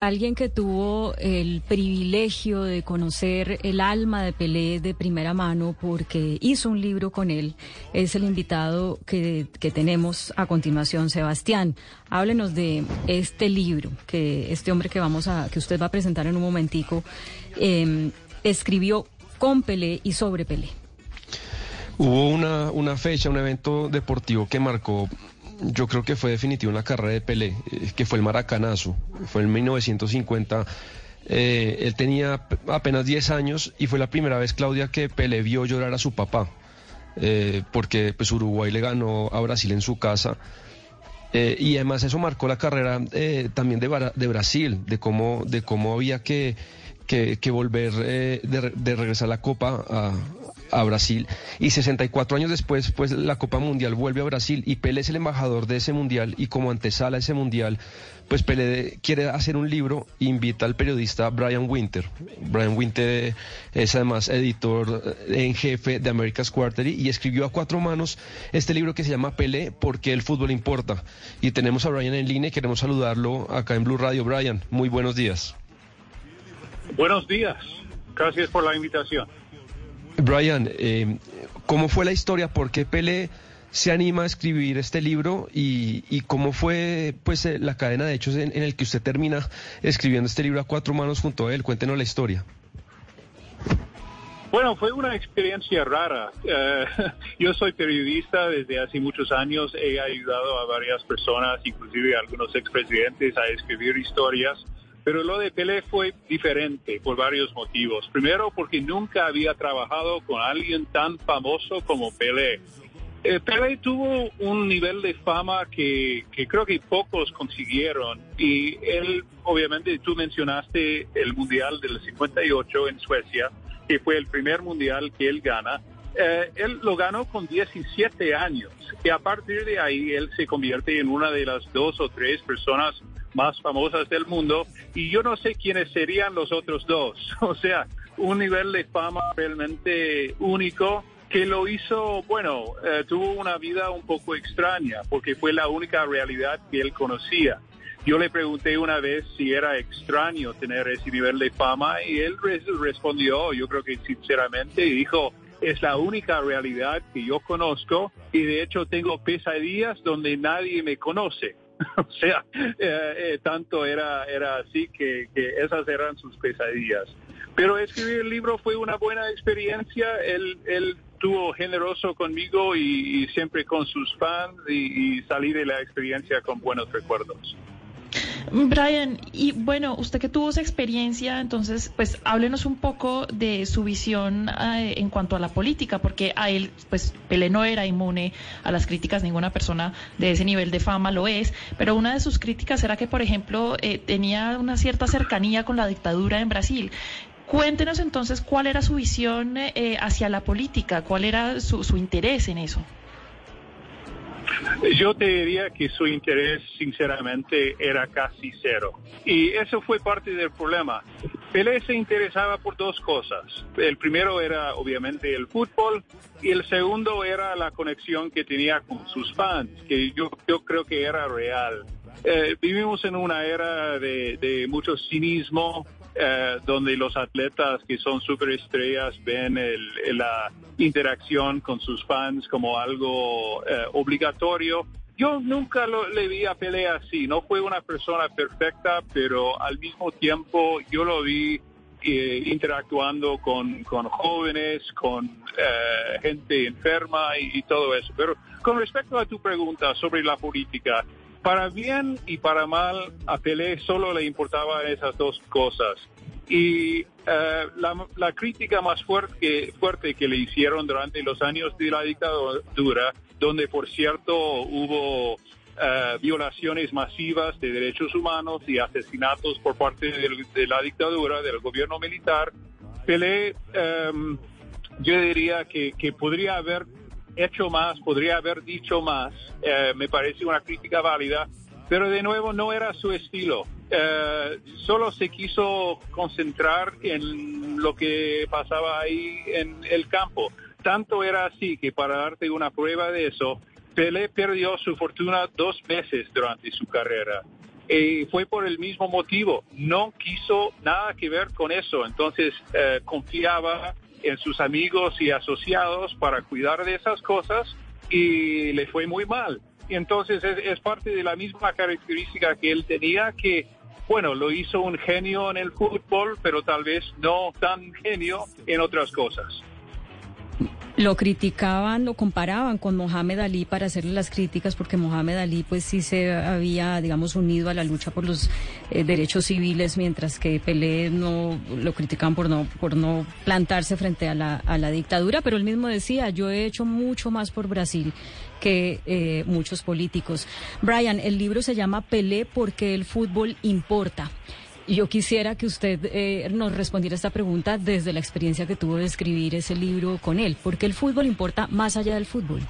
Alguien que tuvo el privilegio de conocer el alma de Pelé de primera mano porque hizo un libro con él es el invitado que, tenemos a continuación, Sebastián. Háblenos de este libro que este hombre que vamos a que usted va a presentar en un momentico em, escribió con Pelé y sobre Pelé. Hubo una, una fecha, un evento deportivo que marcó yo creo que fue definitivo en la carrera de Pelé, eh, que fue el Maracanazo. Fue en 1950. Eh, él tenía apenas 10 años y fue la primera vez, Claudia, que Pelé vio llorar a su papá, eh, porque pues, Uruguay le ganó a Brasil en su casa. y además eso marcó la carrera también de, de, Brasil, de cómo, de cómo había que, que, volver de, de, regresar la Copa a, a Brasil y 64 años después, pues la Copa Mundial vuelve a Brasil y Pelé es el embajador de ese mundial y como antesala a ese mundial, pues Pelé quiere hacer un libro, invita al periodista Brian Winter. Brian Winter es además editor en jefe de America's Quarterly y escribió a cuatro manos este libro que se llama Pelé, porque el fútbol importa. Y tenemos a Brian en línea y queremos saludarlo acá en Blue Radio. Brian, muy buenos días. Buenos días. Gracias por la invitación. Brian, eh, ¿cómo fue la historia? ¿Por qué Pelé se anima a escribir este libro y, cómo fue pues eh, la cadena de hechos en, el que usted termina escribiendo este libro a cuatro manos junto a él? Cuéntenos la historia. Bueno, fue una experiencia rara. Eh, yo soy periodista desde hace muchos años. He ayudado a varias personas, inclusive a algunos expresidentes, a escribir historias. Pero lo de Pelé fue diferente por varios motivos. Primero, porque nunca había trabajado con alguien tan famoso como Pelé. Eh, Pelé tuvo un nivel de fama que, creo que pocos consiguieron y él, obviamente, tú mencionaste el Mundial del 58 en Suecia, que fue el primer Mundial que él gana. Eh, él lo ganó con 17 años y a partir de ahí él se convierte en una de las dos o tres personas más famosas del mundo y yo no sé quiénes serían los otros dos. O sea, un nivel de fama realmente único que lo hizo, bueno, eh, tuvo una vida un poco extraña porque fue la única realidad que él conocía. Yo le pregunté una vez si era extraño tener ese nivel de fama y él respondió, yo creo que sinceramente, dijo, es la única realidad que yo conozco y de hecho tengo pesadillas donde nadie me conoce. o sea, eh, eh, tanto era, era así que, esas eran sus pesadillas. Pero escribir el libro fue una buena experiencia. Él, él estuvo generoso conmigo y, siempre con sus fans y, y salí de la experiencia con buenos recuerdos. Brian, y bueno, usted que tuvo esa experiencia, entonces, pues háblenos un poco de su visión eh, en cuanto a la política, porque a él, pues Pelé no era inmune a las críticas, ninguna persona de ese nivel de fama lo es, pero una de sus críticas era que, por ejemplo, eh, tenía una cierta cercanía con la dictadura en Brasil. Cuéntenos entonces cuál era su visión eh, hacia la política, cuál era su interés en eso. Yo te diría que su interés, sinceramente, era casi cero. Y eso fue parte del problema. Pelé se interesaba por dos cosas. El primero era, obviamente, el fútbol y el segundo era la conexión que tenía con sus fans, que yo, yo creo que era real. Eh, vivimos en una era de, de mucho cinismo, eh, donde los atletas que son superestrellas ven la interacción con sus fans como algo eh, obligatorio. Yo nunca le vi a Pelé así, no fue una persona perfecta, pero al mismo tiempo yo lo vi eh, interactuando con, jóvenes, con gente enferma y, todo eso. Pero con respecto a tu pregunta sobre la política, para bien y para mal, a Pelé solo le importaban esas dos cosas. Y eh, la, crítica más fuerte, que le hicieron durante los años de la dictadura, donde por cierto hubo eh, violaciones masivas de derechos humanos y asesinatos por parte de, la dictadura, del gobierno militar, Pelé, em, yo diría que podría haber hecho más, podría haber dicho más, eh, me parece una crítica válida, pero de nuevo no era su estilo. Eh, solo se quiso concentrar en lo que pasaba ahí en el campo. Tanto era así que para darte una prueba de eso, Pelé perdió su fortuna dos veces durante su carrera. Y fue por el mismo motivo. No quiso nada que ver con eso. Entonces eh, confiaba en sus amigos y asociados para cuidar de esas cosas y le fue muy mal. Y entonces es, es parte de la misma característica que él tenía que bueno, lo hizo un genio en el fútbol, pero tal vez no tan genio en otras cosas. Lo criticaban, lo comparaban con Mohamed Ali para hacerle las críticas, porque Mohamed Ali pues sí se había, digamos, unido a la lucha por los eh, derechos civiles, mientras que Pelé no lo criticaban por no, por no plantarse frente a la, a la dictadura, pero él mismo decía, yo he hecho mucho más por Brasil que eh, muchos políticos. Brian, el libro se llama Pelé porque el fútbol importa. Yo quisiera que usted eh, nos respondiera esta pregunta desde la experiencia que tuvo de escribir ese libro con él. ¿Por qué el fútbol importa más allá del fútbol?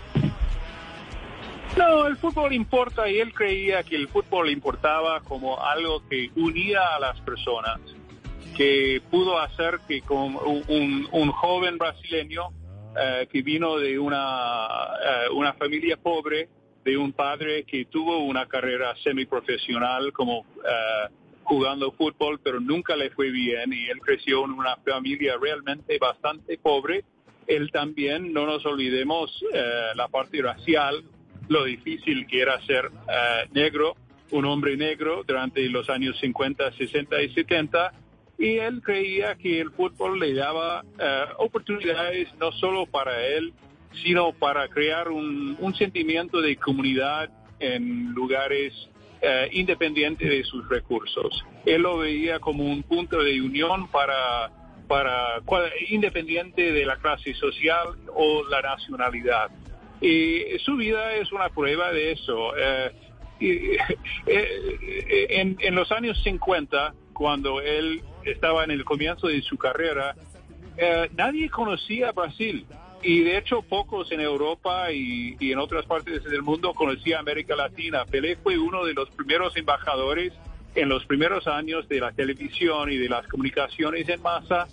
No, el fútbol importa y él creía que el fútbol importaba como algo que unía a las personas, que pudo hacer que con un, un joven brasileño eh, que vino de una, eh, una familia pobre, de un padre que tuvo una carrera semiprofesional como eh, jugando fútbol, pero nunca le fue bien y él creció en una familia realmente bastante pobre. Él también, no nos olvidemos eh, la parte racial, lo difícil que era ser eh, negro, un hombre negro durante los años 50, 60 y 70. Y él creía que el fútbol le daba eh, oportunidades no solo para él, sino para crear un, un sentimiento de comunidad en lugares eh, independiente de sus recursos. Él lo veía como un punto de unión para, para independiente de la clase social o la nacionalidad. Y su vida es una prueba de eso. Eh, eh, en, los años 50, cuando él estaba en el comienzo de su carrera, nadie conocía Brasil y de hecho pocos en Europa y, en otras partes del mundo conocía América Latina. Pelé fue uno de los primeros embajadores en los primeros años de la televisión y de las comunicaciones en masa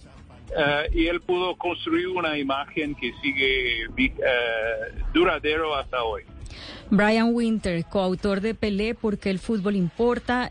eh, y él pudo construir una imagen que sigue eh, duradero hasta hoy. Brian Winter, coautor de Pelé, porque el fútbol importa,